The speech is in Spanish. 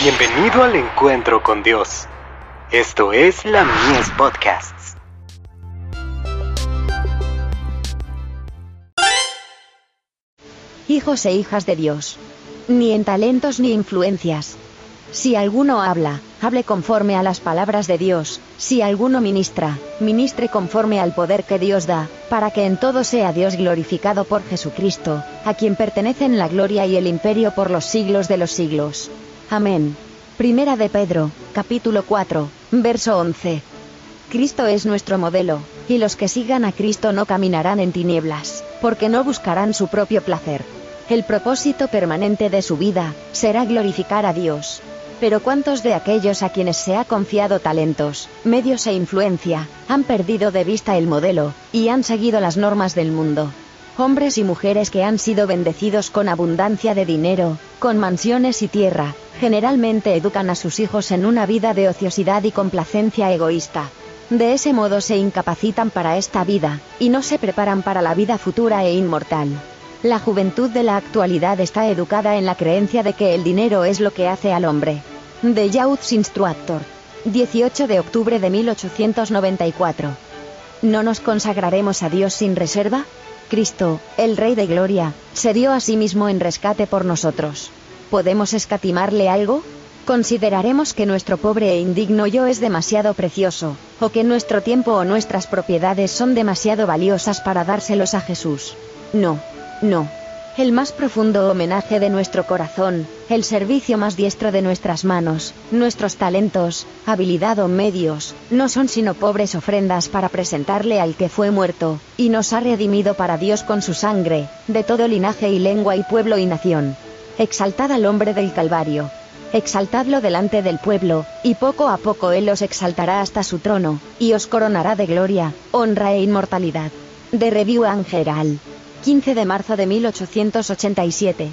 Bienvenido al encuentro con Dios. Esto es la Mies Podcasts. Hijos e hijas de Dios. Ni en talentos ni influencias. Si alguno habla, hable conforme a las palabras de Dios, si alguno ministra, ministre conforme al poder que Dios da, para que en todo sea Dios glorificado por Jesucristo, a quien pertenecen la gloria y el imperio por los siglos de los siglos. Amén. Primera de Pedro, capítulo 4, verso 11. Cristo es nuestro modelo, y los que sigan a Cristo no caminarán en tinieblas, porque no buscarán su propio placer. El propósito permanente de su vida será glorificar a Dios. Pero ¿cuántos de aquellos a quienes se ha confiado talentos, medios e influencia, han perdido de vista el modelo, y han seguido las normas del mundo? Hombres y mujeres que han sido bendecidos con abundancia de dinero, con mansiones y tierra, generalmente educan a sus hijos en una vida de ociosidad y complacencia egoísta. De ese modo se incapacitan para esta vida, y no se preparan para la vida futura e inmortal. La juventud de la actualidad está educada en la creencia de que el dinero es lo que hace al hombre. The Youth Instructor. 18 de octubre de 1894. ¿No nos consagraremos a Dios sin reserva? Cristo, el Rey de Gloria, se dio a sí mismo en rescate por nosotros. ¿Podemos escatimarle algo? Consideraremos que nuestro pobre e indigno yo es demasiado precioso, o que nuestro tiempo o nuestras propiedades son demasiado valiosas para dárselos a Jesús. No, no. El más profundo homenaje de nuestro corazón, el servicio más diestro de nuestras manos, nuestros talentos, habilidad o medios, no son sino pobres ofrendas para presentarle al que fue muerto, y nos ha redimido para Dios con su sangre, de todo linaje y lengua y pueblo y nación. Exaltad al hombre del Calvario. Exaltadlo delante del pueblo, y poco a poco Él os exaltará hasta su trono, y os coronará de gloria, honra e inmortalidad. De Review Angeral. 15 de marzo de 1887.